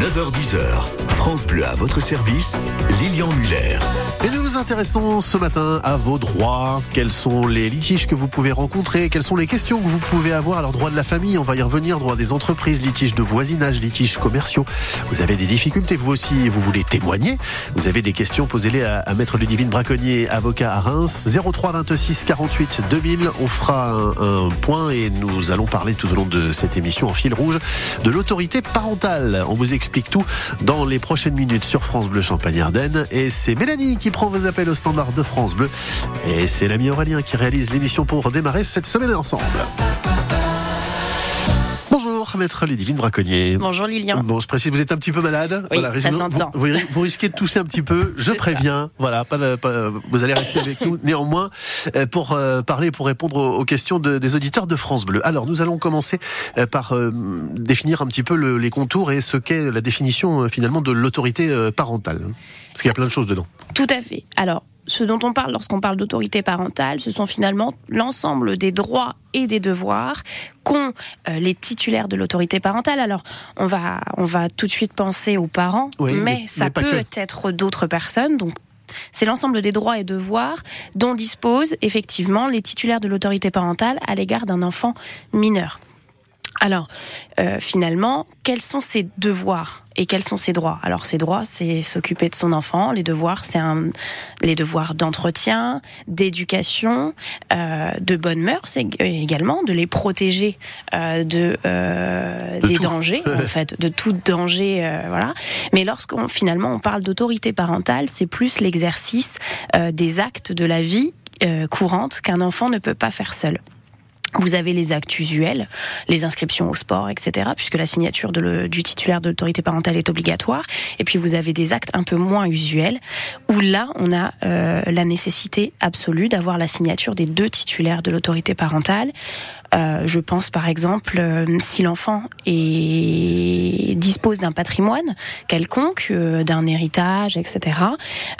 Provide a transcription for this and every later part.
9h10h. France Bleu à votre service, Lilian Muller. Et nous nous intéressons ce matin à vos droits. Quels sont les litiges que vous pouvez rencontrer? Quelles sont les questions que vous pouvez avoir? Alors, droit de la famille, on va y revenir. Droit des entreprises, litiges de voisinage, litiges commerciaux. Vous avez des difficultés, vous aussi, vous voulez témoigner. Vous avez des questions, posez-les à, à Maître Ludivine Braconnier, avocat à Reims. 03 26 48 2000. On fera un, un point et nous allons parler tout au long de cette émission en fil rouge de l'autorité parentale. On vous explique tout dans les prochaines minutes sur France Bleu Champagne-Ardenne. Et c'est Mélanie qui prend vos appels au standard de France Bleu. Et c'est l'ami Aurélien qui réalise l'émission pour démarrer cette semaine ensemble. Bonjour, maître Ludivine Braconnier. Bonjour Lilian. Bon, je précise, vous êtes un petit peu malade. Oui, ça vous, s'entend. vous, risquez de tousser un petit peu. Je préviens. Voilà, pas, de- pas- vous allez rester avec nous néanmoins euh, pour euh, parler, pour répondre aux, aux questions de- des auditeurs de France Bleu. Alors, nous allons commencer euh, par euh, définir un petit peu le- les contours et ce qu'est la définition finalement de l'autorité parentale. Parce qu'il y a plein de choses dedans. Tout à fait. Alors, ce dont on parle lorsqu'on parle d'autorité parentale, ce sont finalement l'ensemble des droits et des devoirs qu'ont euh, les titulaires de l'autorité parentale. Alors, on va, on va tout de suite penser aux parents, Oui, mais, mais- ça mais peut que. être d'autres personnes. Donc, c'est l'ensemble des droits et devoirs dont disposent effectivement les titulaires de l'autorité parentale à l'égard d'un enfant mineur. Alors, euh, finalement, quels sont ses devoirs et quels sont ses droits? Alors, ses droits, c'est s'occuper de son enfant. Les devoirs, c'est un, les devoirs d'entretien, d'éducation, euh, de bonne mœurs ég- également, de les protéger euh, de, euh, De des tout. dangers, en fait, de tout danger, euh, voilà. Mais lorsqu'on finalement on parle d'autorité parentale, c'est plus l'exercice euh, des actes de la vie euh, courante qu'un enfant ne peut pas faire seul. Vous avez les actes usuels, les inscriptions au sport, etc., puisque la signature du titulaire de l'autorité parentale est obligatoire. Et puis vous avez des actes un peu moins usuels, où là, on a euh, la nécessité absolue d'avoir la signature des deux titulaires de l'autorité parentale. Euh, je pense par exemple euh, si l'enfant est dispose d'un patrimoine quelconque, euh, d'un héritage, etc.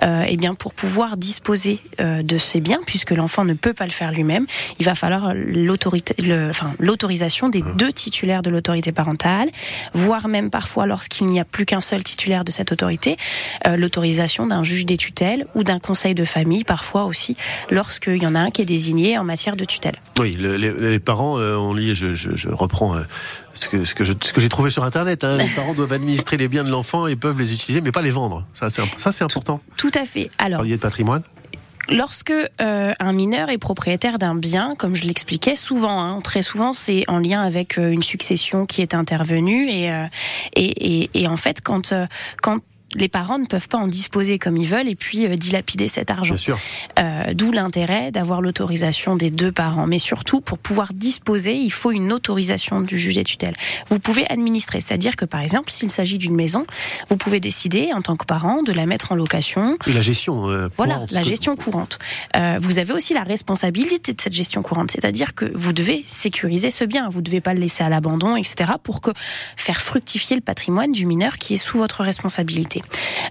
Euh, eh bien pour pouvoir disposer de ces biens, puisque l'enfant ne peut pas le faire lui-même, il va falloir l'autorité, le- enfin l'autorisation des deux titulaires de l'autorité parentale, voire même parfois lorsqu'il n'y a plus qu'un seul titulaire de cette autorité, l'autorisation d'un juge des tutelles ou d'un conseil de famille, parfois aussi lorsqu'il y en a un qui est désigné en matière de tutelle. Oui, le- les, les parents, euh, on lit, je, je, je reprends euh, ce que, ce que je- ce que j'ai trouvé sur Internet. hein. les parents doivent administrer les biens de l'enfant et peuvent les utiliser, mais pas les vendre. Ça, c'est imp- ça, c'est important. Tout à fait. Alors, Parliez de patrimoine. Lorsque euh, un mineur est propriétaire d'un bien, comme je l'expliquais, souvent, hein, très souvent, c'est en lien avec euh, une succession qui est intervenue et euh, et, et, et en fait, quand quand les parents ne peuvent pas en disposer comme ils veulent et puis euh, dilapider cet argent. Euh, D'où l'intérêt d'avoir l'autorisation des deux parents. Mais surtout, pour pouvoir disposer, il faut une autorisation du juge des tutelles. Vous pouvez administrer, c'est-à-dire que par exemple, s'il s'agit d'une maison, vous pouvez décider en tant que parent de la mettre en location Et la gestion. euh, voilà, courante, la que- gestion courante. Vous avez aussi la responsabilité de cette gestion courante, c'est-à-dire que vous devez sécuriser ce bien, vous ne devez pas le laisser à l'abandon, etc., pour que faire fructifier le patrimoine du mineur qui est sous votre responsabilité.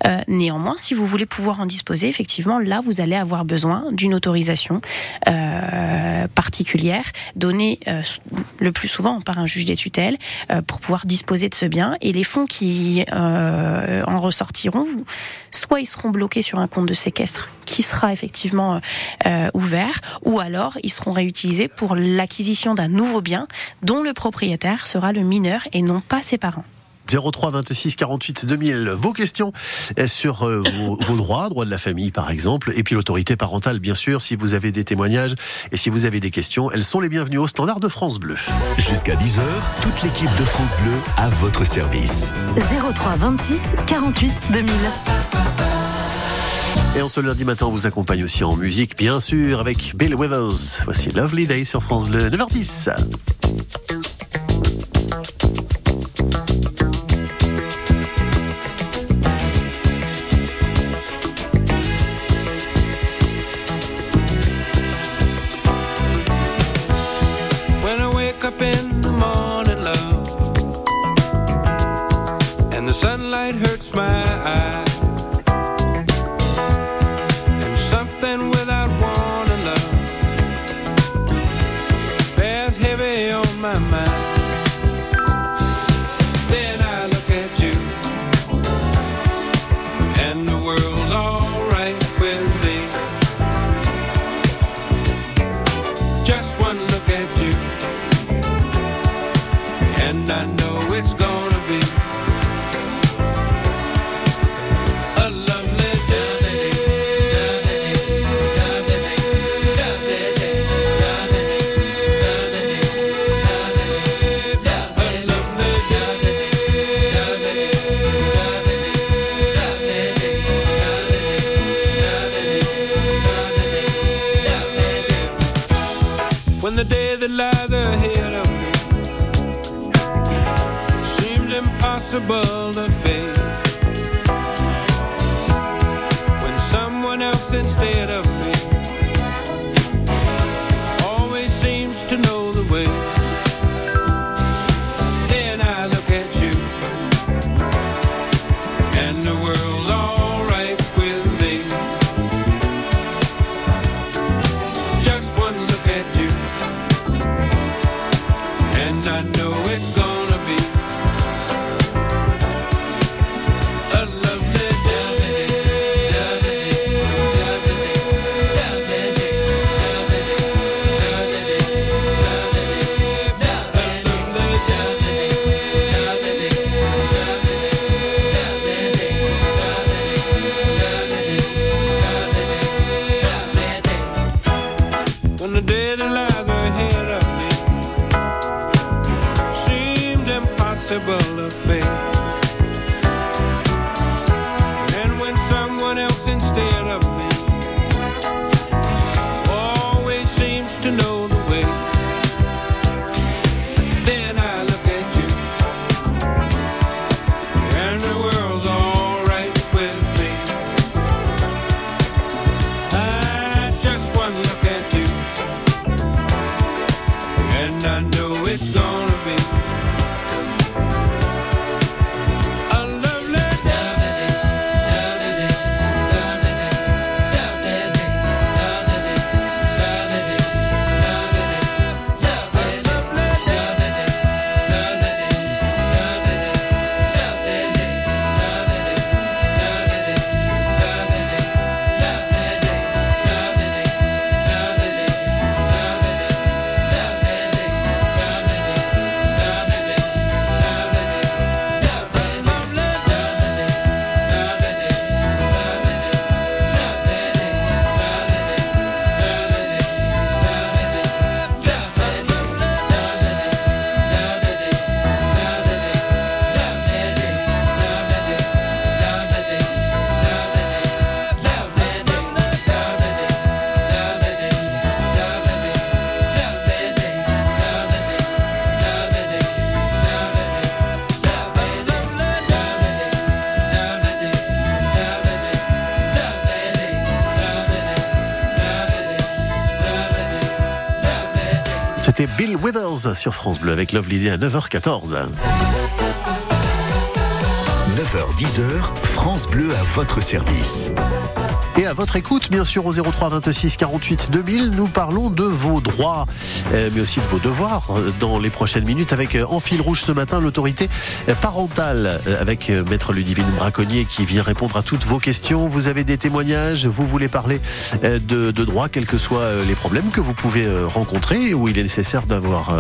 Euh, néanmoins, si vous voulez pouvoir en disposer, effectivement, là, vous allez avoir besoin d'une autorisation euh, particulière donnée euh, le plus souvent par un juge des tutelles pour pouvoir disposer de ce bien. Et les fonds qui en ressortiront, soit ils seront bloqués sur un compte de séquestre qui sera effectivement ouvert, ou alors ils seront réutilisés pour l'acquisition d'un nouveau bien dont le propriétaire sera le mineur et non pas ses parents. 03 26 48 2000. Vos questions euh, sur euh, vos, vos droits, droits de la famille par exemple, et puis l'autorité parentale bien sûr. Si vous avez des témoignages et si vous avez des questions, elles sont les bienvenues au standard de France Bleu. Jusqu'à 10h, toute l'équipe de France Bleu à votre service. 03 26 48 2000. Et en ce lundi matin, on vous accompagne aussi en musique, bien sûr, avec Bill Withers. Voici Lovely Day sur France Bleu, 9h10. Impossible to C'était Bill Withers sur France Bleu avec Love Lily à 9h14. 9h10h, France Bleu à votre service. Et à votre écoute, bien sûr, au 03 26 48 2000, nous parlons de vos droits, euh, mais aussi de vos devoirs euh, dans les prochaines minutes avec euh, en fil rouge ce matin l'autorité parentale avec Maître Ludivine Braconnier qui vient répondre à toutes vos questions. Vous avez des témoignages, vous voulez parler de, de droits, quels que soient les problèmes que vous pouvez rencontrer, où il est nécessaire d'avoir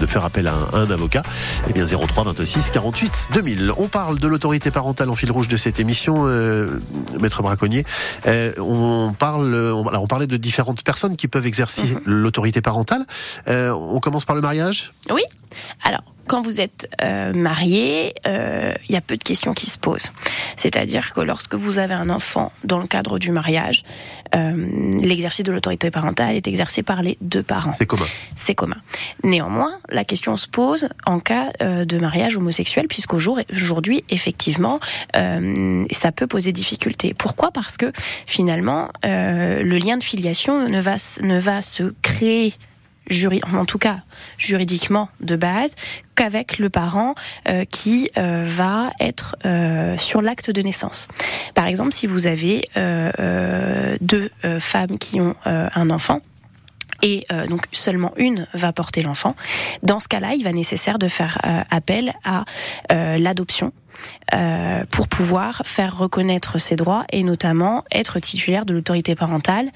de faire appel à un, à un avocat. Eh bien 03 26 48 2000. On parle de l'autorité parentale en fil rouge de cette émission, euh, Maître Braconnier. Euh, on parle, on, alors on parlait de différentes personnes qui peuvent exercer l'autorité parentale. Euh, on commence par le mariage? Oui. Alors, quand vous êtes euh, marié, euh, il y a peu de questions qui se posent. C'est-à-dire que lorsque vous avez un enfant dans le cadre du mariage, euh, l'exercice de l'autorité parentale est exercé par les deux parents. C'est commun. C'est commun. Néanmoins, la question se pose en cas euh, de mariage homosexuel, puisqu'aujourd'hui, effectivement, euh, ça peut poser difficulté. Pourquoi? Parce que finalement, euh, le lien de filiation ne va, ne va se créer en tout cas juridiquement de base, qu'avec le parent euh, qui euh, va être euh, sur l'acte de naissance. Par exemple, si vous avez euh, euh, deux euh, femmes qui ont un enfant, et euh, donc seulement une va porter l'enfant. Dans ce cas-là, il va nécessaire de faire euh, appel à euh, l'adoption pour pouvoir faire reconnaître ses droits et notamment être titulaire de l'autorité parentale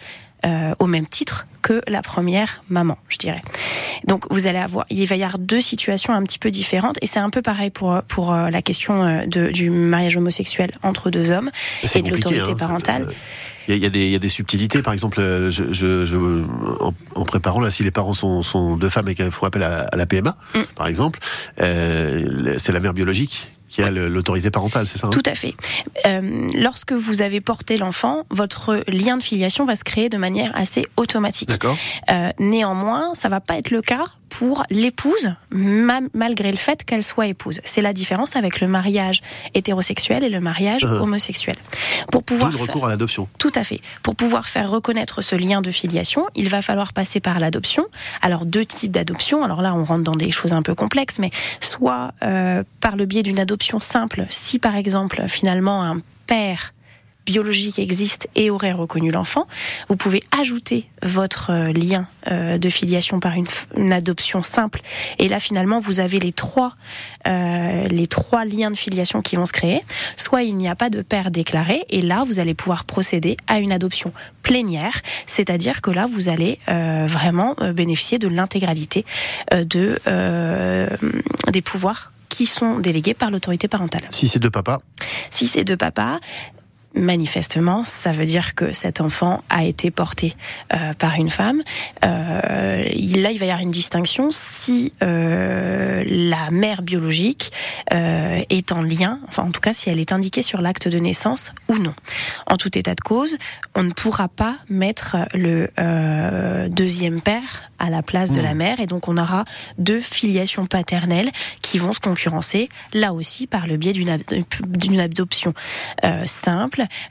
au même titre que la première maman, je dirais. Donc vous allez avoir, il va y avoir deux situations un petit peu différentes et c'est un peu pareil pour pour euh, la question euh, de, du mariage homosexuel entre deux hommes et de l'autorité hein. parentale. Euh, Il y, a- des- il y a des subtilités. Par exemple, je, je, je- en, en préparant là, si les parents sont, sont deux femmes et qu'elles font appel à, à la PMA, Mm. par exemple, euh, c'est la mère biologique qui a l'autorité parentale, c'est ça hein? Tout à fait. Euh, lorsque vous avez porté l'enfant, votre lien de filiation va se créer de manière assez automatique. D'accord. Euh, néanmoins, ça va pas être le cas pour l'épouse, ma- malgré le fait qu'elle soit épouse. C'est la différence avec le mariage hétérosexuel et le mariage Euh. homosexuel. Pour pouvoir le faire- recours à l'adoption. tout à fait. Pour pouvoir faire reconnaître ce lien de filiation, il va falloir passer par l'adoption. Alors deux types d'adoption. Alors là, on rentre dans des choses un peu complexes, mais soit euh, par le biais d'une adoption simple, si par exemple finalement un père biologique existe et aurait reconnu l'enfant, vous pouvez ajouter votre euh, lien euh, de filiation par une, adoption simple. Et là, finalement, vous avez les trois, euh, les trois liens de filiation qui vont se créer. Soit il n'y a pas de père déclaré, et là, vous allez pouvoir procéder à une adoption plénière, c'est-à-dire que là, vous allez euh, vraiment euh, bénéficier de l'intégralité euh, de euh, des pouvoirs qui sont délégués par l'autorité parentale. Si c'est de papa, Si c'est de papa, manifestement, ça veut dire que cet enfant a été porté euh, par une femme. Euh, il- là, il va y avoir une distinction si euh, la mère biologique euh, est en lien, enfin en tout cas si elle est indiquée sur l'acte de naissance ou non. En tout état de cause, on ne pourra pas mettre le euh, deuxième père à la place de la mère et donc on aura deux filiations paternelles qui vont se concurrencer là aussi par le biais d'une ad- d'une adoption euh,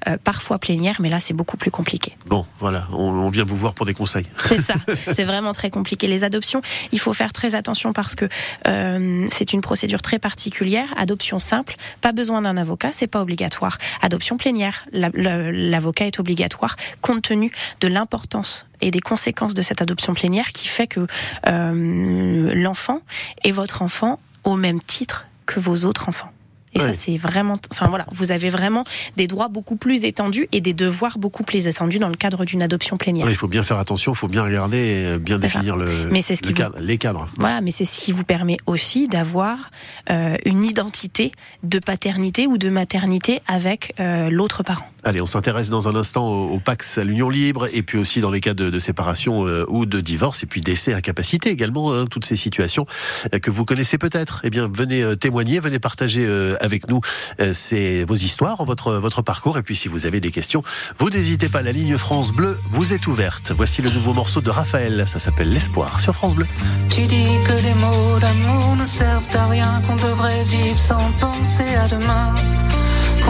euh, parfois plénière, mais là c'est beaucoup plus compliqué. bon, voilà, on, on vient vous voir pour des conseils. C'est ça, c'est vraiment très compliqué. Les adoptions, il faut faire très attention parce que euh, c'est une procédure très particulière. Adoption simple, pas besoin d'un avocat, c'est pas obligatoire. Adoption plénière, la- la- l'avocat est obligatoire compte tenu de l'importance et des conséquences de cette adoption plénière qui fait que euh, l'enfant est votre enfant au même titre que vos autres enfants. Et ça, c'est vraiment, enfin voilà, vous avez vraiment des droits beaucoup plus étendus et des devoirs beaucoup plus étendus dans le cadre d'une adoption plénière. Ouais, il faut bien faire attention, il faut bien regarder, et bien ça. définir le, Mais ce le qui vous- cadre, les cadres. Voilà, mais c'est ce qui vous permet aussi d'avoir euh, une identité de paternité ou de maternité avec euh, l'autre parent. Allez, on s'intéresse dans un instant au, au Pax, à l'union libre, et puis aussi dans les cas de, de séparation euh, ou de divorce, et puis d'essai incapacité également, hein, toutes ces situations euh, que vous connaissez peut-être. Eh bien, venez euh, témoigner, venez partager euh, avec nous euh, ces, vos histoires, votre, votre parcours, et puis si vous avez des questions, vous n'hésitez pas, la ligne France Bleu vous est ouverte. Voici le nouveau morceau de Raphaël, ça s'appelle L'espoir sur France Bleu. Tu dis que les mots d'amour ne servent à rien, qu'on devrait vivre sans penser à demain,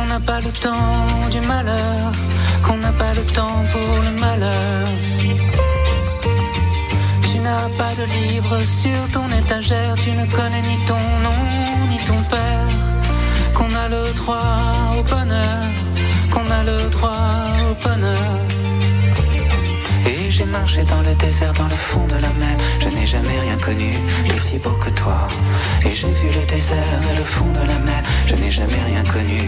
qu'on n'a pas le temps du malheur, qu'on n'a pas le temps pour le malheur. Tu n'as pas de livre sur ton étagère, tu ne connais ni ton nom ni ton père, qu'on a le droit au bonheur, qu'on a le droit au bonheur. Et j'ai marché dans le désert, dans le fond de la mer. Jamais rien connu d'aussi beau que toi. Et j'ai vu le désert et le fond de la mer. Je n'ai jamais rien connu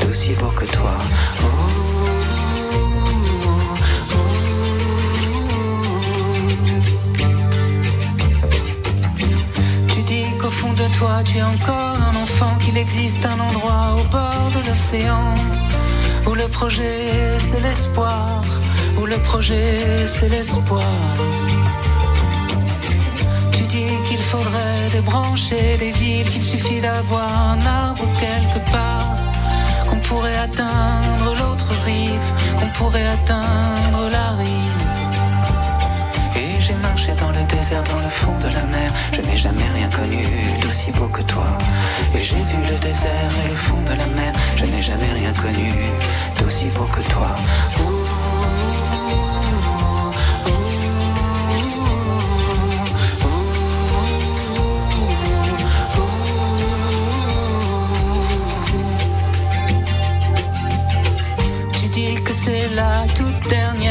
d'aussi beau que toi. Tu dis qu'au fond de toi, tu es encore un enfant, qu'il existe un endroit au bord de l'océan où le projet c'est l'espoir, où le projet c'est l'espoir. Faudrait débrancher les villes, qu'il suffit d'avoir un arbre quelque part, qu'on pourrait atteindre l'autre rive, qu'on pourrait atteindre la rive. Et j'ai marché dans le désert, dans le fond de la mer. Je n'ai jamais rien connu d'aussi beau que toi. Et j'ai vu le désert et le fond de la mer. Je n'ai jamais rien connu d'aussi beau que toi.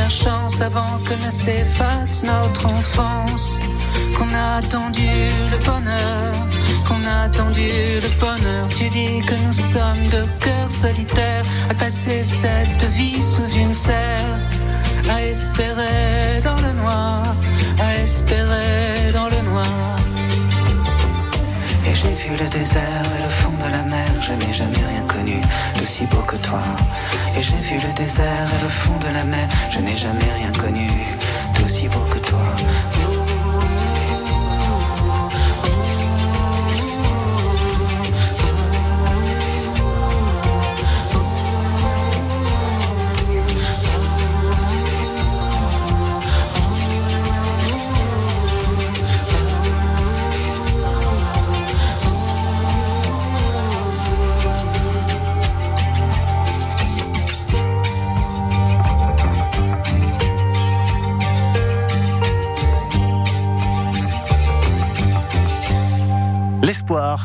Chance avant que ne s'efface notre enfance. Qu'on a attendu le bonheur, qu'on a attendu le bonheur. Tu dis que nous sommes de cœurs solitaires à passer cette vie sous une serre, à espérer dans le noir, à espérer dans le noir. Et j'ai vu le désert et le fond de la mer, je n'ai jamais rien connu beau que toi. Et j'ai vu le désert et le fond de la mer, je n'ai jamais rien connu d'aussi beau que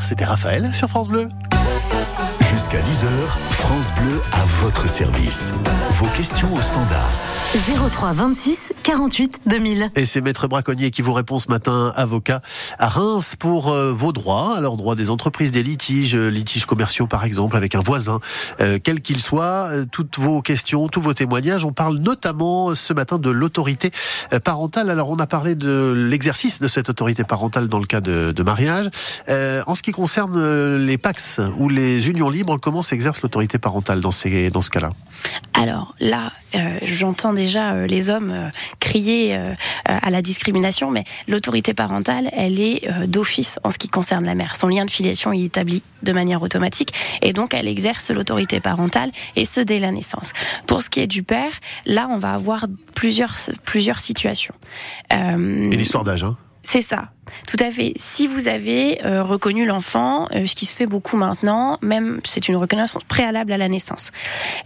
C'était Raphaël sur France Bleu. Jusqu'à 10h, France Bleu à votre service. Vos questions au standard. 03 26 48 2000. Et c'est Maître Braconnier qui vous répond ce matin, avocat à Reims pour euh, vos droits. Alors, droits des entreprises, des litiges, euh, litiges commerciaux par exemple, avec un voisin, euh, quel qu'il soit. euh, toutes vos questions, tous vos témoignages. On parle notamment ce matin de l'autorité parentale. Alors, on a parlé de l'exercice de cette autorité parentale dans le cas de, de mariage. Euh, en ce qui concerne les PAX ou les unions libres, comment s'exerce l'autorité parentale dans, ces, dans ce cas-là? Alors là, euh, j'entends déjà euh, les hommes euh, crier à la discrimination, mais l'autorité parentale, elle est d'office en ce qui concerne la mère. Son lien de filiation est établi de manière automatique et donc elle exerce l'autorité parentale et ce dès la naissance. Pour ce qui est du père, là, on va avoir plusieurs, plusieurs situations. Et l'histoire d'âge, hein c'est ça, tout à fait. Si vous avez euh, reconnu l'enfant, euh, ce qui se fait beaucoup maintenant, même c'est une reconnaissance préalable à la naissance.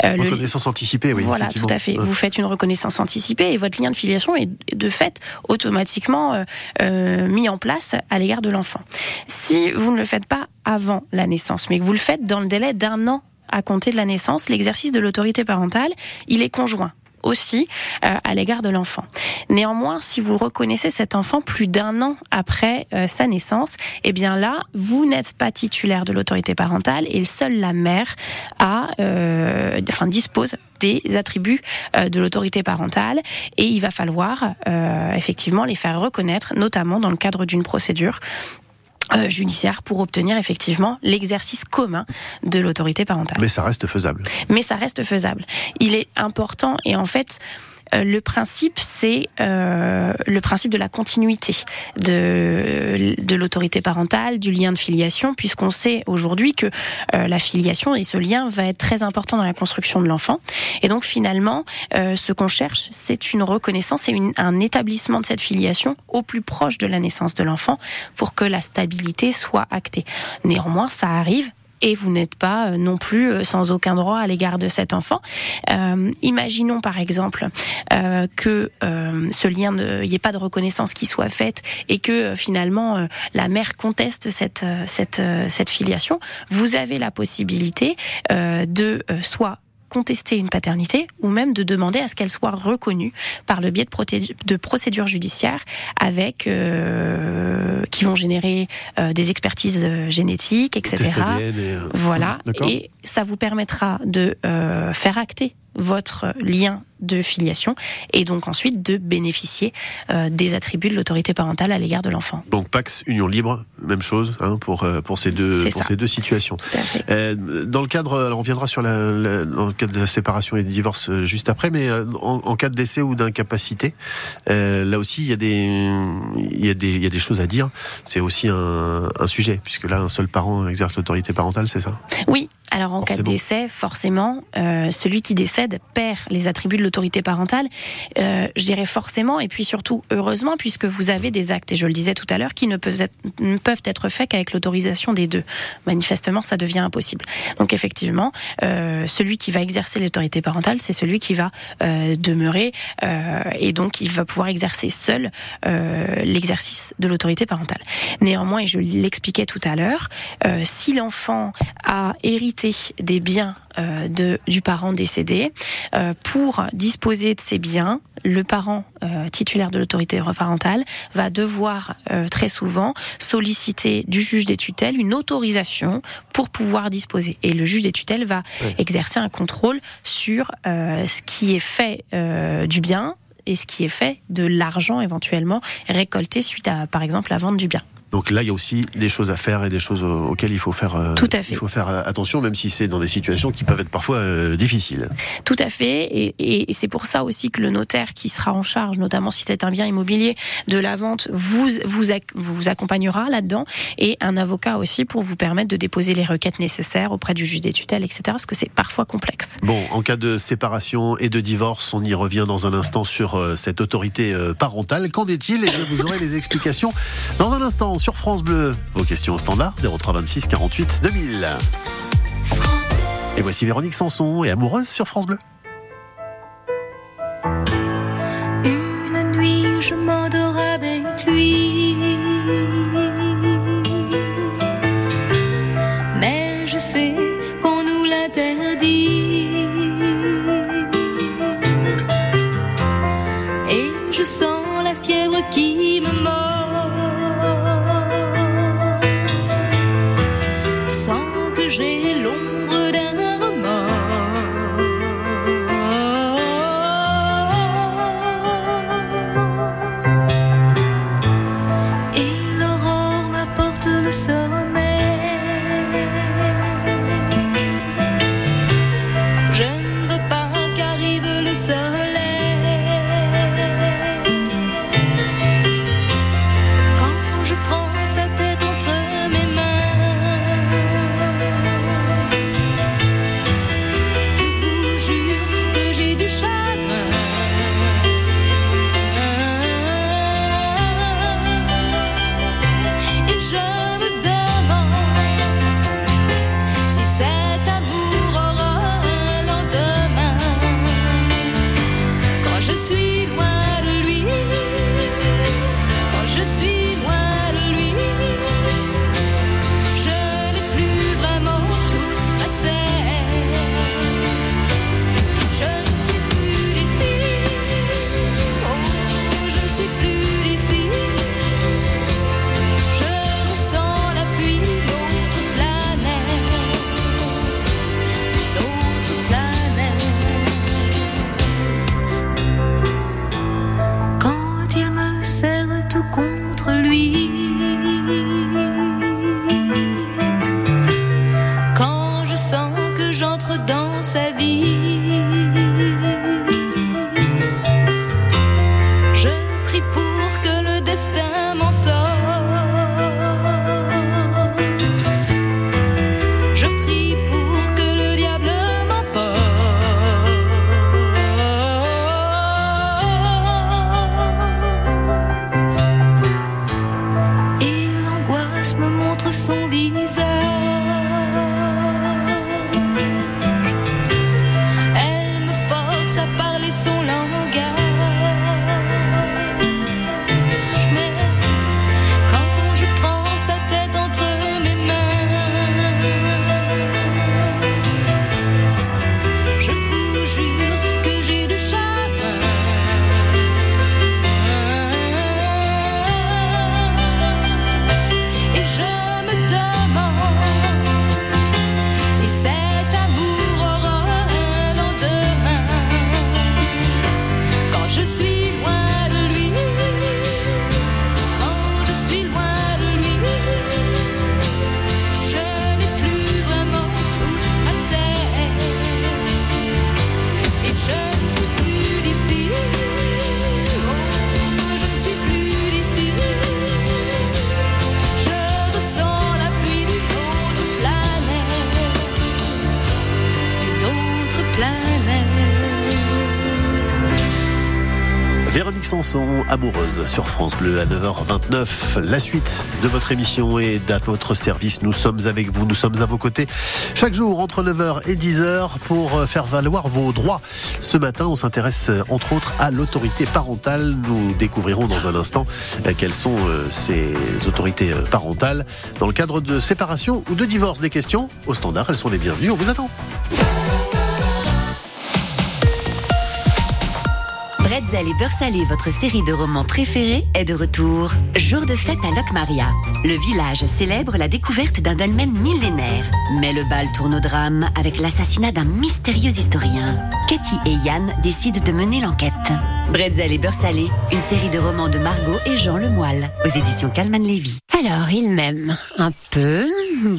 Euh, le- Reconnaissance anticipée, oui. voilà, tout à fait. Vous faites une reconnaissance anticipée et votre lien de filiation est de fait automatiquement euh, euh, mis en place à l'égard de l'enfant. Si vous ne le faites pas avant la naissance, mais que vous le faites dans le délai d'un an à compter de la naissance, l'exercice de l'autorité parentale, il est conjoint aussi euh, à l'égard de l'enfant. Néanmoins, si vous reconnaissez cet enfant plus d'un an après euh, sa naissance, eh bien là, vous n'êtes pas titulaire de l'autorité parentale et seule la mère a, euh, enfin, dispose des attributs euh, de l'autorité parentale et il va falloir euh, effectivement les faire reconnaître, notamment dans le cadre d'une procédure euh, judiciaire pour obtenir effectivement l'exercice commun de l'autorité parentale Mais ça reste faisable. mais ça reste faisable. Il est important et en fait. Euh, Le principe, c'est euh, le principe de la continuité de, de l'autorité parentale, du lien de filiation, puisqu'on sait aujourd'hui que euh, la filiation et ce lien va être très important dans la construction de l'enfant. Et donc finalement, ce qu'on cherche, c'est une reconnaissance et une- un établissement de cette filiation au plus proche de la naissance de l'enfant pour que la stabilité soit actée. Néanmoins, ça arrive et vous n'êtes pas euh, non plus euh, sans aucun droit à l'égard de cet enfant. Euh, imaginons par exemple euh, que euh, ce lien, il n'y ait pas de reconnaissance qui soit faite et que euh, finalement la mère conteste cette cette cette filiation. Vous avez la possibilité de soit contester une paternité ou même de demander à ce qu'elle soit reconnue par le biais de, procédures judiciaires avec euh, qui vont générer euh, des expertises euh, génétiques, etc. Et, Voilà, et ça vous permettra de euh, faire acter votre lien de filiation et donc ensuite de bénéficier euh, des attributs de l'autorité parentale à l'égard de l'enfant. Donc Pax Union Libre, même chose hein, pour euh, pour ces deux pour ça. ces deux situations. Tout à fait. Euh, dans le cadre, alors on viendra sur la, la- dans le cadre de la séparation et du divorce juste après, mais en, en cas de décès ou d'incapacité, euh, là aussi il y a des il y a des il y a des choses à dire. C'est aussi un, un sujet puisque là un seul parent exerce l'autorité parentale, c'est ça? Oui, alors en cas de décès, forcément, euh, celui qui décède perd les attributs de l'autorité parentale. Euh, je dirais forcément, et puis surtout heureusement, puisque vous avez des actes, et je le disais tout à l'heure, qui ne peuvent être, ne peuvent être faits qu'avec l'autorisation des deux. Manifestement, ça devient impossible. Donc effectivement, euh, celui qui va exercer l'autorité parentale, c'est celui qui va euh, demeurer, euh, et donc il va pouvoir exercer seul euh, l'exercice de l'autorité parentale. Néanmoins, et je l'expliquais tout à l'heure, euh, si l'enfant a hérité des biens euh, de, du parent décédé, euh, pour disposer de ces biens, le parent euh, titulaire de l'autorité parentale va devoir très souvent solliciter du juge des tutelles une autorisation pour pouvoir disposer. Et le juge des tutelles va exercer un contrôle sur ce qui est fait du bien et ce qui est fait de l'argent éventuellement récolté suite à, par exemple, la vente du bien. Donc là, il y a aussi des choses à faire et des choses au- auxquelles il faut faire, euh, Tout à fait. il faut faire attention, même si c'est dans des situations qui peuvent être parfois euh, difficiles. Tout à fait, et, et c'est pour ça aussi que le notaire qui sera en charge, notamment si c'est un bien immobilier, de la vente, vous vous, vous accompagnera là-dedans, et un avocat aussi pour vous permettre de déposer les requêtes nécessaires auprès du juge des tutelles, etc. Parce que c'est parfois complexe. Bon, en cas de séparation et de divorce, on y revient dans un instant sur euh, cette autorité parentale. Qu'en est-il? Et bien, vous aurez les explications dans un instant sur France Bleu. Vos questions au standard 0326 48 2000. Et voici Véronique Sanson et Amoureuse sur France Bleu. Une nuit, je m'endors avec lui. nous l'interdit. Et je sens la fièvre qui me qu'arrive le amoureuse sur France Bleu à 9h29. La suite de votre émission est à votre service. Nous sommes avec vous, nous sommes à vos côtés chaque jour entre 9h et 10h pour euh, faire valoir vos droits. Ce matin, on s'intéresse euh, entre autres à l'autorité parentale. Nous découvrirons dans un instant euh, quelles sont ces autorités parentales dans le cadre de séparation ou de divorce. Des questions au standard, elles sont les bienvenues. On vous attend. Bretzel et Beurre Salé, votre série de romans préférés, est de retour. Jour de fête à Locmaria. Le village célèbre la découverte d'un dolmen millénaire. Mais le bal tourne au drame avec l'assassinat d'un mystérieux historien. Katie et Yann décident de mener l'enquête. Bretzel et Beurre Salé, une série de romans de Margot et Jean Lemoyle, aux éditions Calman Lévy. Alors, il m'aime. Un peu,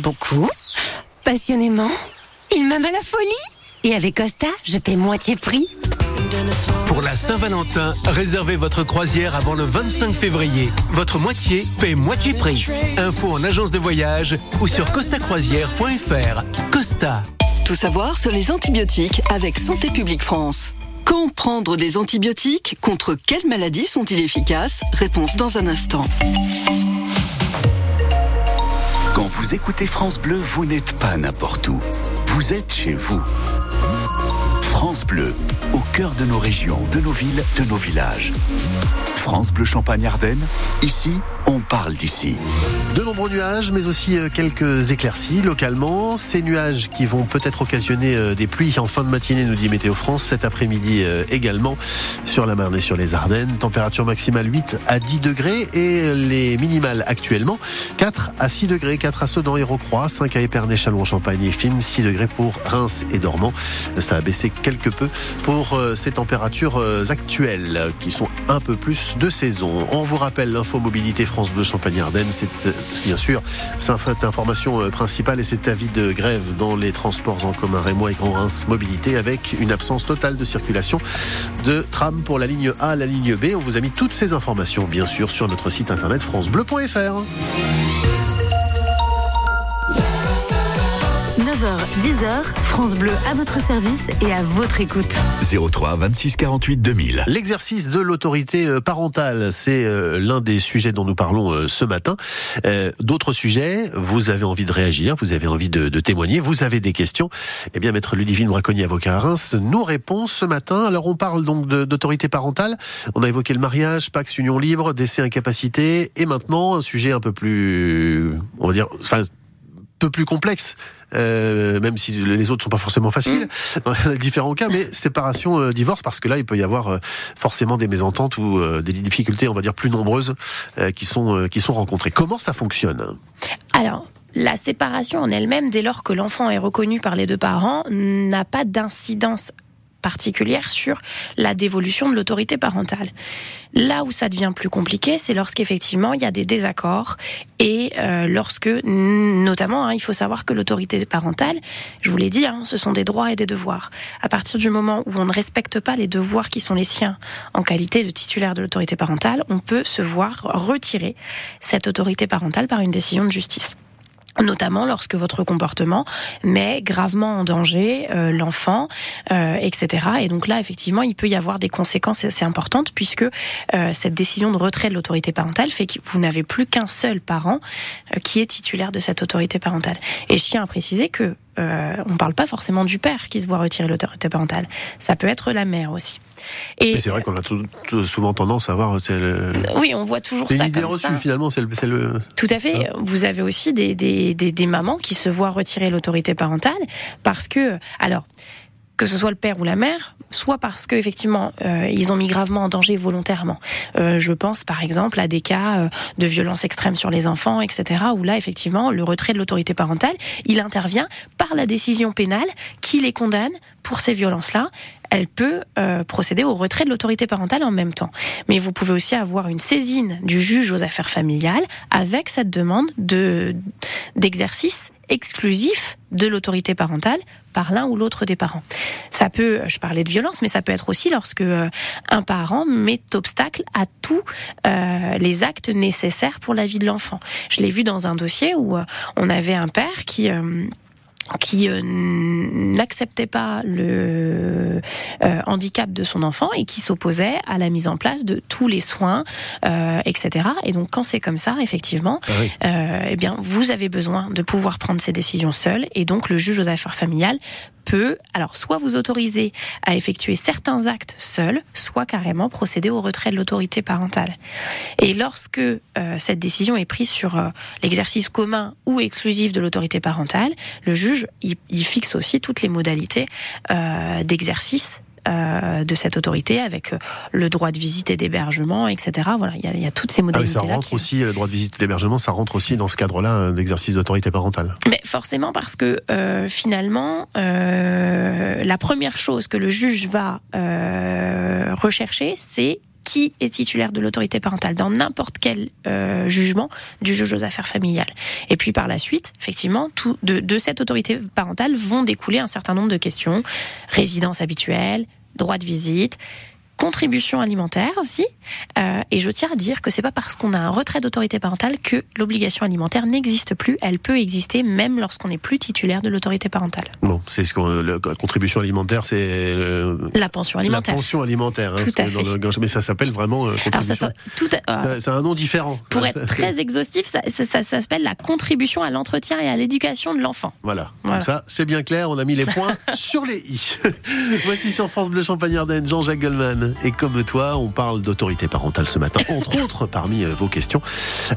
beaucoup, passionnément. Il m'aime à la folie. Et avec Costa, je paie moitié prix. Pour la Saint-Valentin, réservez votre croisière avant le 25 février. Votre moitié paie moitié prix. Info en agence de voyage ou sur costacroisière.fr. Costa. Tout savoir sur les antibiotiques avec Santé publique France. Quand prendre des antibiotiques? Contre quelles maladies sont-ils efficaces? Réponse dans un instant. Quand vous écoutez France Bleu, vous n'êtes pas n'importe où. Vous êtes chez vous. France Bleu, au cœur de nos régions, de nos villes, de nos villages. France Bleu Champagne Ardennes, ici, on parle d'ici. De nombreux nuages, mais aussi euh, quelques éclaircies localement. Ces nuages qui vont peut-être occasionner euh, des pluies en fin de matinée, nous dit Météo France. Cet après-midi euh, également sur la Marne et sur les Ardennes. Température maximale 8 à 10 degrés et les minimales actuellement 4 à 6 degrés. 4 à Sedan et Rocroi, 5 à Épernay, Chalon, Champagne et Film, 6 degrés pour Reims et Dormant. Ça a baissé quelque peu pour ces températures actuelles qui sont un peu plus de saison. On vous rappelle l'info mobilité France Bleu Champagne-Ardenne. C'est euh, bien sûr cette information euh, principale et cet avis de grève dans les transports en commun Rémois et Grand Reims Mobilité avec une absence totale de circulation de tram pour la ligne A, la ligne B. On vous a mis toutes ces informations bien sûr sur notre site internet francebleu.fr. 9h, 10h, France Bleu à votre service et à votre écoute. 03 26 48 2000. L'exercice de l'autorité euh, parentale, c'est euh, l'un des sujets dont nous parlons euh, ce matin. D'autres sujets, vous avez envie de réagir, vous avez envie de, de témoigner, vous avez des questions. Eh bien, Maître Ludivine Braconnier, avocat à Reims, nous répond ce matin. Alors, on parle donc d'autorité parentale. On a évoqué le mariage, Pax Union Libre, décès incapacité, et maintenant un sujet un peu plus, on va dire, enfin, peu plus complexe. Euh, même si les autres sont pas forcément faciles dans les différents cas, mais séparation, euh, divorce, parce que là, il peut y avoir euh, forcément des mésententes ou euh, des difficultés, on va dire, plus nombreuses euh, qui sont euh, qui sont rencontrées. Comment ça fonctionne? Alors, la séparation en elle-même, dès lors que l'enfant est reconnu par les deux parents, n'a pas d'incidence particulière sur la dévolution de l'autorité parentale. Là où ça devient plus compliqué, c'est lorsqu'effectivement il y a des désaccords et euh, lorsque, notamment, hein, il faut savoir que l'autorité parentale, je vous l'ai dit, hein, ce sont des droits et des devoirs. À partir du moment où on ne respecte pas les devoirs qui sont les siens en qualité de titulaire de l'autorité parentale, on peut se voir retirer cette autorité parentale par une décision de justice notamment lorsque votre comportement met gravement en danger euh, l'enfant, euh, etc. Et donc là, effectivement, il peut y avoir des conséquences assez importantes puisque euh, cette décision de retrait de l'autorité parentale fait que vous n'avez plus qu'un seul parent euh, qui est titulaire de cette autorité parentale. Et je tiens à préciser que euh, on ne parle pas forcément du père qui se voit retirer l'autorité parentale. Ça peut être la mère aussi. Et c'est vrai qu'on a tout- tout- souvent tendance à voir, c'est le- oui, on voit toujours c'est ça une idée comme reçue ça. finalement, c'est le, c'est le- Tout à fait. Vous avez aussi des, des, des, des mamans qui se voient retirer l'autorité parentale parce que, alors, que ce soit le père ou la mère, soit parce que effectivement euh, ils ont mis gravement en danger volontairement. Euh, je pense par exemple à des cas euh, de violence extrême sur les enfants, etc. Où là effectivement le retrait de l'autorité parentale, il intervient par la décision pénale qui les condamne pour ces violences-là. Elle peut euh, procéder au retrait de l'autorité parentale en même temps. Mais vous pouvez aussi avoir une saisine du juge aux affaires familiales avec cette demande de d'exercice exclusif de l'autorité parentale par l'un ou l'autre des parents. Ça peut, je parlais de violence, mais ça peut être aussi lorsque euh, un parent met obstacle à tous euh, les actes nécessaires pour la vie de l'enfant. Je l'ai vu dans un dossier où euh, on avait un père qui qui euh, n'acceptait pas le euh, handicap de son enfant et qui s'opposait à la mise en place de tous les soins, euh, etc. Et donc quand c'est comme ça, effectivement, Ah oui. euh, eh bien vous avez besoin de pouvoir prendre ces décisions seul et donc le juge aux affaires familiales peut alors soit vous autoriser à effectuer certains actes seul, soit carrément procéder au retrait de l'autorité parentale. Et lorsque euh, cette décision est prise sur euh, l'exercice commun ou exclusif de l'autorité parentale, le juge il fixe aussi toutes les modalités euh, d'exercice euh, de cette autorité avec euh, le droit de visite et d'hébergement, etc. Voilà, il y y a toutes ces Ah oui, modalités. ça rentre aussi, le droit de visite et d'hébergement, ça rentre aussi dans ce cadre-là euh, d'exercice d'autorité parentale. Mais forcément parce que euh, finalement, euh, la première chose que le juge va euh, rechercher, c'est qui est titulaire de l'autorité parentale dans n'importe quel euh, jugement du juge aux affaires familiales. Et puis par la suite, effectivement, tout, de, de cette autorité parentale vont découler un certain nombre de questions résidence habituelle, droit de visite, contribution alimentaire aussi. Euh, et je tiens à dire que c'est pas parce qu'on a un retrait d'autorité parentale que l'obligation alimentaire n'existe plus. Elle peut exister même lorsqu'on n'est plus titulaire de l'autorité parentale. Bon, c'est ce qu'on, la contribution alimentaire, c'est euh, La pension alimentaire. La pension alimentaire, hein, Tout à fait. le- mais ça s'appelle vraiment euh, Alors ça, contribution. ça- tout à- Ça- C'est un nom différent. pour être très exhaustif, ça, ça- ça s'appelle la contribution à l'entretien et à l'éducation de l'enfant. Voilà. Voilà. Comme ça, c'est bien clair, on a mis les points sur les i. Voici sur France Bleu Champagne Ardenne, Jean-Jacques Goldman. Ludivine. Et comme toi, on parle d'autorité parentale ce matin, entre autres parmi euh, vos questions,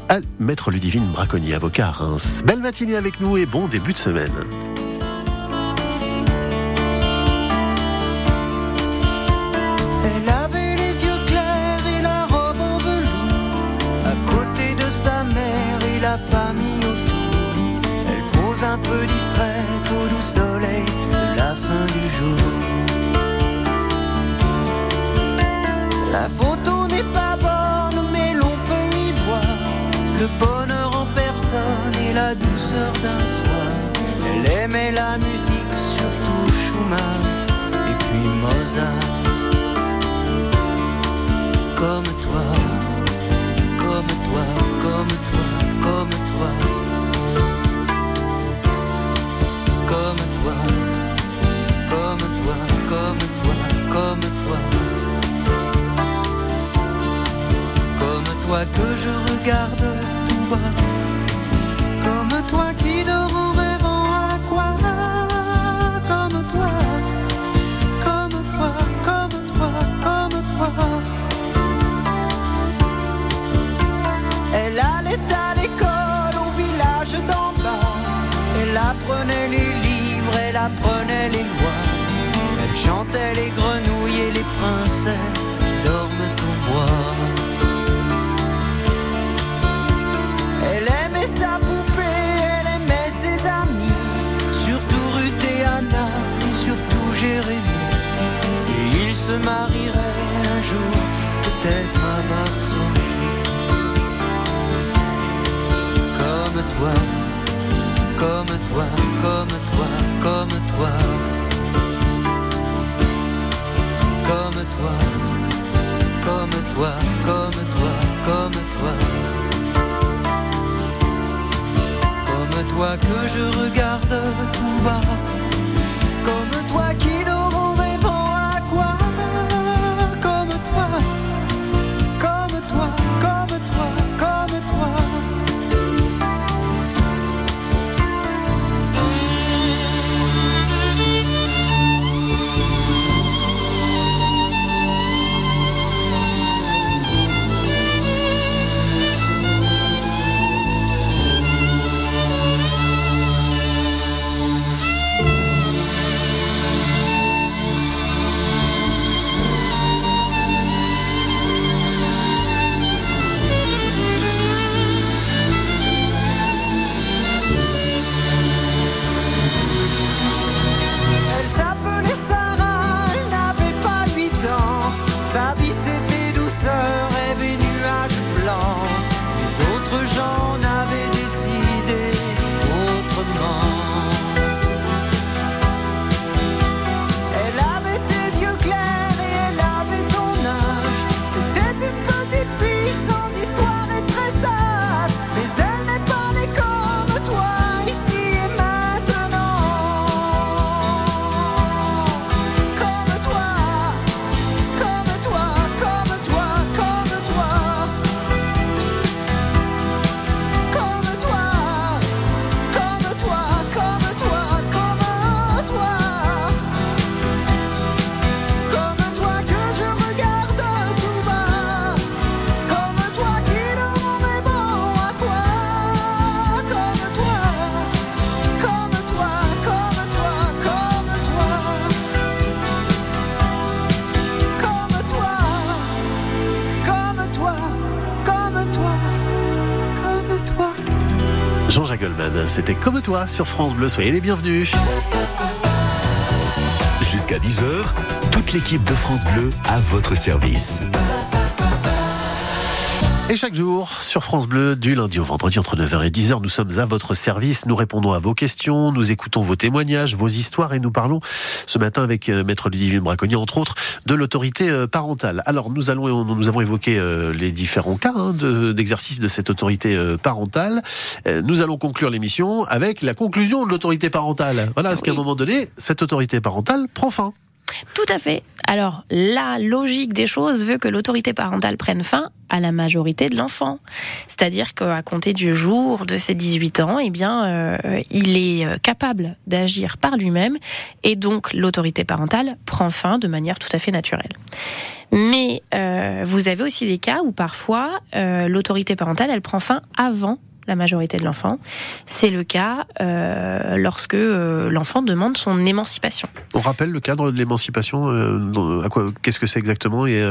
à Maître Ludivine Braconnier, avocat à Reims. Belle matinée avec nous et bon début de semaine. Elle avait les yeux clairs et la robe en velours. À côté de sa mère et la famille autour. Elle pose un peu distraite au doux soleil de la fin du jour. La photo n'est pas bonne, mais l'on peut y voir. Le bonheur en personne et la douceur d'un soir. Elle aimait la musique, surtout Schumann. Et puis Mozart je regarde tout bas, comme toi qui dort en rêvant à quoi, comme toi, comme toi, comme toi, comme toi. Elle allait à l'école au village d'en bas. Elle apprenait les livres, elle apprenait les lois. Elle chantait les grenouilles et les princesses se marierait un jour, peut-être avoir souri. Comme toi, comme toi, comme toi, comme toi. Comme toi, comme toi, comme toi, comme toi. Comme toi que je regarde tout bas. Comme toi qui sur France Bleu. Soyez les bienvenus. Jusqu'à 10h, toute l'équipe de France Bleu à votre service. Et chaque jour, sur France Bleu, du lundi au vendredi entre 9h et 10h, nous sommes à votre service. Nous répondons à vos questions, nous écoutons vos témoignages, vos histoires et nous parlons ce matin avec euh, Maître Ludivine Braconnier, entre autres, de l'autorité euh, parentale. Alors, nous allons, nous avons évoqué euh, les différents cas hein, de- d'exercice de cette autorité parentale. Nous allons conclure l'émission avec la conclusion de l'autorité parentale. Voilà, parce qu'à un moment donné, cette autorité parentale prend fin. Tout à fait. Alors, la logique des choses veut que l'autorité parentale prenne fin à la majorité de l'enfant. C'est-à-dire qu'à compter du jour de ses 18 ans, eh bien, euh, il est euh, capable d'agir par lui-même et donc l'autorité parentale prend fin de manière tout à fait naturelle. Mais euh, vous avez aussi des cas où parfois l'autorité parentale, elle prend fin avant la majorité de l'enfant. C'est le cas euh, lorsque euh, l'enfant demande son émancipation. On rappelle le cadre de l'émancipation. euh, Qu'est-ce que c'est exactement et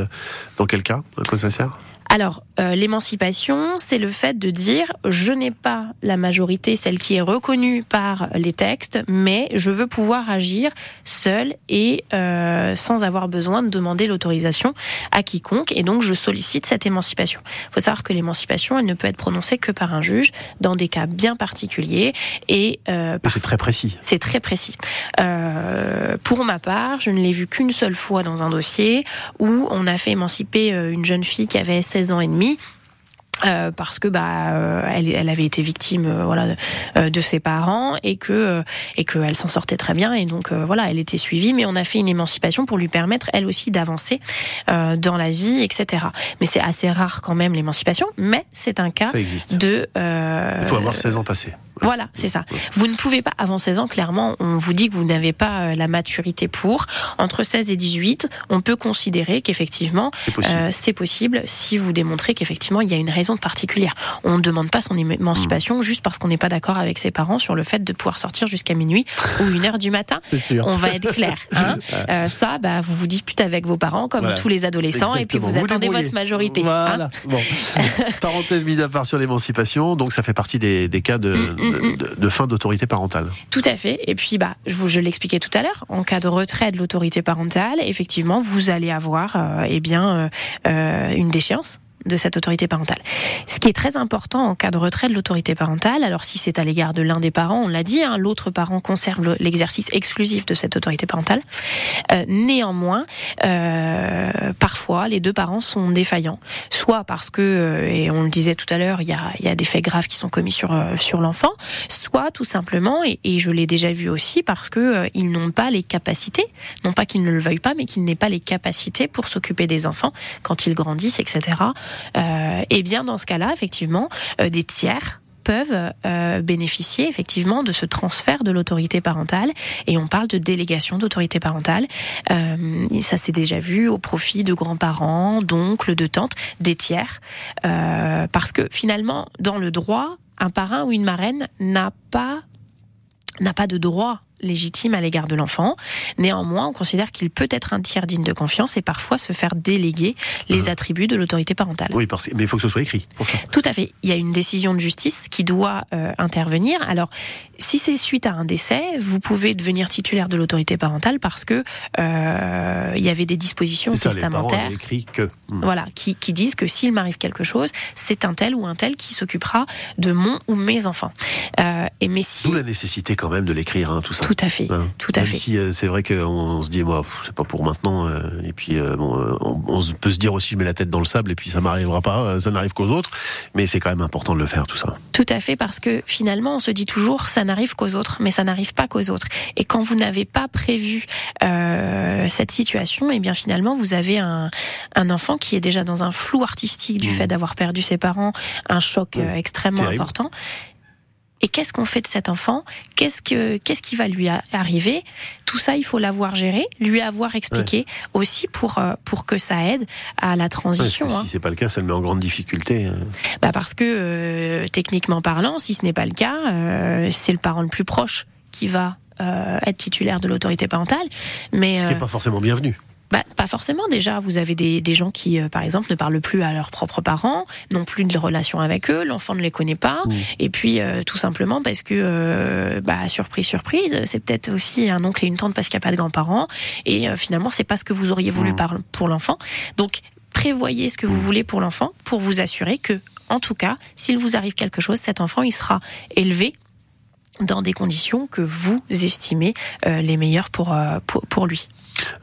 dans quel cas À quoi ça sert? Alors, euh, l'émancipation, c'est le fait de dire je n'ai pas la majorité, celle qui est reconnue par les textes, mais je veux pouvoir agir seul et euh, sans avoir besoin de demander l'autorisation à quiconque. Et donc, je sollicite cette émancipation. Il faut savoir que l'émancipation, elle ne peut être prononcée que par un juge dans des cas bien particuliers et euh, C'est très précis. c'est très précis. Euh, pour ma part, je ne l'ai vu qu'une seule fois dans un dossier où on a fait émanciper euh, une jeune fille qui avait 16 ans et demi. Euh, parce que bah euh, elle, elle avait été victime euh, voilà de, euh, de ses parents et que euh, et que elle s'en sortait très bien et donc euh, voilà elle était suivie mais on a fait une émancipation pour lui permettre elle aussi d'avancer euh, dans la vie etc mais c'est assez rare quand même l'émancipation mais c'est un cas Ça existe. de euh, Il faut avoir 16 ans passés. voilà, c'est ça. Vous ne pouvez pas, avant 16 ans, clairement, on vous dit que vous n'avez pas la maturité pour. Entre 16 et 18, on peut considérer qu'effectivement, C'est possible. euh, c'est possible si vous démontrez qu'effectivement, il y a une raison particulière. On ne demande pas son émancipation Hmm. juste parce qu'on n'est pas d'accord avec ses parents sur le fait de pouvoir sortir jusqu'à minuit ou une heure du matin. Sûr. On va être clair. Hein Euh, ça, bah, vous vous disputez avec vos parents comme Voilà. tous les adolescents et puis vous, Vous attendez votre majorité. hein. Voilà. Bon. Parenthèse mise à part sur l'émancipation, donc ça fait partie des, des cas de, Mm, de, de fin d'autorité parentale. Tout à fait. Et puis, bah, je, vous- je l'expliquais tout à l'heure, en cas de retrait de l'autorité parentale, effectivement, vous allez avoir, euh, eh bien, euh, une déchéance de cette autorité parentale. Ce qui est très important en cas de retrait de l'autorité parentale, alors si c'est à l'égard de l'un des parents, on l'a dit, hein, l'autre parent conserve le- l'exercice exclusif de cette autorité parentale. Euh, néanmoins, euh, parfois, les deux parents sont défaillants, soit parce que, euh, et on le disait tout à l'heure, il y a, des faits graves qui sont commis sur l'enfant, soit tout simplement, et, je l'ai déjà vu aussi, parce que ils n'ont pas les capacités, non pas qu'ils ne le veuillent pas, mais qu'ils n'aient pas les capacités pour s'occuper des enfants quand ils grandissent, etc. Euh, et bien dans ce cas-là, effectivement, euh, des tiers peuvent euh, bénéficier effectivement de ce transfert de l'autorité parentale. Et on parle de délégation d'autorité parentale. Et ça s'est déjà vu au profit de grands-parents d'oncles de tantes des tiers. Parce que finalement dans le droit un parrain ou une marraine n'a pas n'a pas de droit légitime à l'égard de l'enfant. Néanmoins, on considère qu'il peut être un tiers digne de confiance et parfois se faire déléguer les attributs de l'autorité parentale. Oui, parce mais il faut que ce soit écrit. Pour ça. Tout à fait. Il y a une décision de justice qui doit euh, intervenir. Alors, si c'est suite à un décès, vous pouvez devenir titulaire de l'autorité parentale parce que euh, il y avait des dispositions ça, testamentaires. que. Hmm. Voilà, qui, qui disent que s'il m'arrive quelque chose, c'est un tel ou un tel qui s'occupera de mon ou mes enfants. Euh, et mais si D'où la nécessité quand même de l'écrire, hein, tout ça. tout à fait, Hein. tout à Même fait. si euh, c'est vrai qu'on on se dit, moi, c'est pas pour maintenant. et puis, bon, on, on peut se dire aussi, je mets la tête dans le sable et puis ça m'arrivera pas, ça n'arrive qu'aux autres. Mais c'est quand même important de le faire, tout ça. Tout à fait, parce que finalement, on se dit toujours, ça n'arrive qu'aux autres, mais ça n'arrive pas qu'aux autres. Et quand vous n'avez pas prévu euh, cette situation, eh bien finalement, vous avez un, un enfant qui est déjà dans un flou artistique du Mmh. fait d'avoir perdu ses parents, un choc euh, extrêmement terrible. important. Et qu'est-ce qu'on fait de cet enfant? Qu'est-ce que qu'est-ce qui va lui arriver? Tout ça, il faut l'avoir géré, lui avoir expliqué aussi pour euh, pour que ça aide à la Ouais, transition. que hein. Si c'est pas le cas, ça le met en grande difficulté. euh. Bah parce que euh, techniquement parlant, si ce n'est pas le cas, euh, c'est le parent le plus proche qui va euh, être titulaire de l'autorité parentale. Mais Ce qui euh, n'est pas forcément bienvenu. Bah, pas forcément déjà. Vous avez des, des gens qui, euh, par exemple, ne parlent plus à leurs propres parents, n'ont plus de relation avec eux, l'enfant ne les connaît pas. Mmh. Et puis, euh, tout simplement parce que, euh, bah, surprise, surprise, c'est peut-être aussi un oncle et une tante parce qu'il n'y a pas de grands-parents. Et euh, finalement, c'est pas ce que vous auriez voulu Mmh. par- pour l'enfant. Donc, prévoyez ce que vous voulez pour l'enfant pour vous assurer que, en tout cas, s'il vous arrive quelque chose, cet enfant, il sera élevé dans des conditions que vous estimez euh, les meilleures pour, euh, pour, pour lui.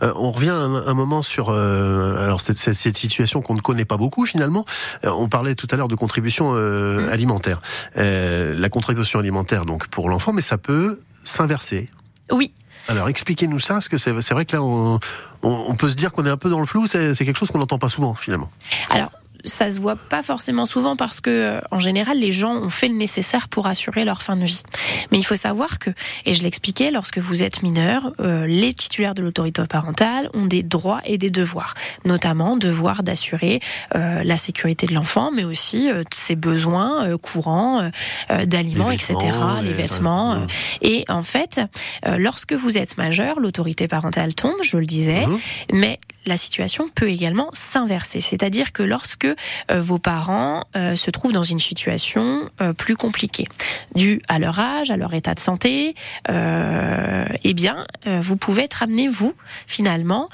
Euh, on revient un, un moment sur euh, alors cette, cette, cette situation qu'on ne connaît pas beaucoup finalement. Euh, on parlait tout à l'heure de contribution euh, alimentaire. Euh, la contribution alimentaire donc pour l'enfant, mais ça peut s'inverser. Oui. Alors expliquez-nous ça, parce que c'est c'est vrai que là, on, on, on peut se dire qu'on est un peu dans le flou, c'est c'est quelque chose qu'on n'entend pas souvent finalement. Alors, ça se voit pas forcément souvent parce que, euh, en général, les gens ont fait le nécessaire pour assurer leur fin de vie. Mais il faut savoir que, et je l'expliquais, lorsque vous êtes mineur, euh, les titulaires de l'autorité parentale ont des droits et des devoirs, notamment devoir d'assurer euh, la sécurité de l'enfant, mais aussi euh, ses besoins euh, courants euh, d'aliments, etc., les vêtements. Et en fait, euh, lorsque vous êtes majeur, l'autorité parentale tombe, je le disais, Mhm. mais la situation peut également s'inverser. C'est-à-dire que lorsque euh, vos parents euh, se trouvent dans une situation euh, plus compliquée, due à leur âge, à leur état de santé, eh bien, vous pouvez être amené, vous, finalement,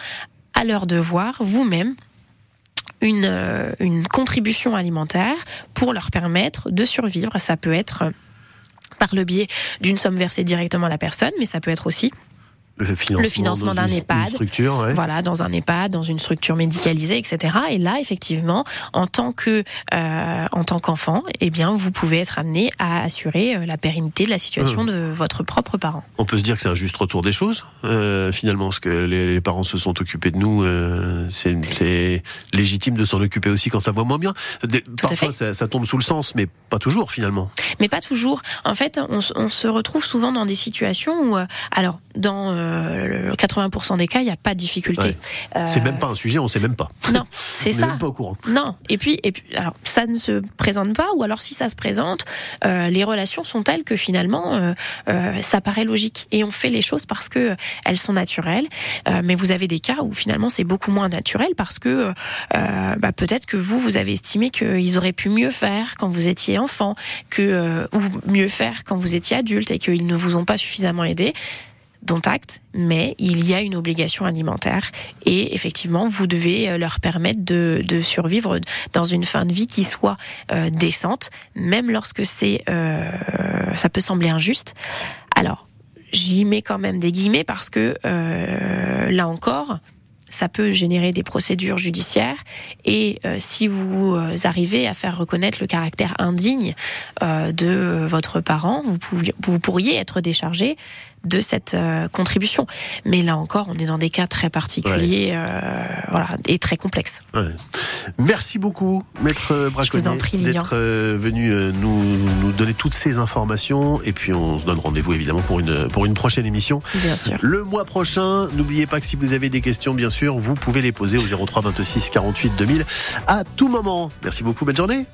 à leur devoir, vous-même, une, une contribution alimentaire pour leur permettre de survivre. Ça peut être par le biais d'une somme versée directement à la personne, mais ça peut être aussi Le financement, Le financement dans d'un EHPAD. une structure, ouais. voilà, dans un EHPAD, dans une structure médicalisée, etc. Et là, effectivement, en tant que, euh, en tant qu'enfant, eh bien, vous pouvez être amené à assurer euh, la pérennité de la situation Mmh. de votre propre parent. On peut se dire que c'est un juste retour des choses, euh, finalement, parce que les, les parents se sont occupés de nous. euh, c'est légitime de s'en occuper aussi quand ça va moins bien. Des- parfois, ça, ça tombe sous le sens, mais pas toujours, finalement. Mais pas toujours. En fait, on, on se retrouve souvent dans des situations où, alors, dans euh, le 80% des cas, il n'y a pas de difficulté. Ouais. Euh, C'est même pas un sujet, on sait même pas. Non, c'est on est ça. même pas au courant. Non. Et puis, et puis, alors, ça ne se présente pas, ou alors si ça se présente, euh, les relations sont telles que finalement, euh, euh, ça paraît logique. Et on fait les choses parce que euh, elles sont naturelles. Euh, mais vous avez des cas où finalement c'est beaucoup moins naturel parce que euh, bah, peut-être que vous, vous avez estimé qu'ils auraient pu mieux faire quand vous étiez enfant, que euh, ou mieux faire quand vous étiez adulte et qu'ils ne vous ont pas suffisamment aidé dont acte, mais il y a une obligation alimentaire et effectivement, vous devez euh, leur permettre de, de survivre dans une fin de vie qui soit euh, décente, même lorsque c'est, euh, ça peut sembler injuste. Alors, j'y mets quand même des guillemets parce que euh, là encore, ça peut générer des procédures judiciaires et euh, si vous euh, arrivez à faire reconnaître le caractère indigne euh, de votre parent, vous, pouviez- vous pourriez être déchargé de cette euh, contribution. Mais là encore, on est dans des cas très particuliers euh, voilà, et très complexes. Ouais. Merci beaucoup, Maître Braconnier, d'être euh, venu euh, nous, nous donner toutes ces informations. Et puis, on se donne rendez-vous évidemment pour une, pour une prochaine émission. Bien sûr. Le mois prochain, n'oubliez pas que si vous avez des questions, bien sûr, vous pouvez les poser au 03 26 48 2000 à tout moment. Merci beaucoup, bonne journée.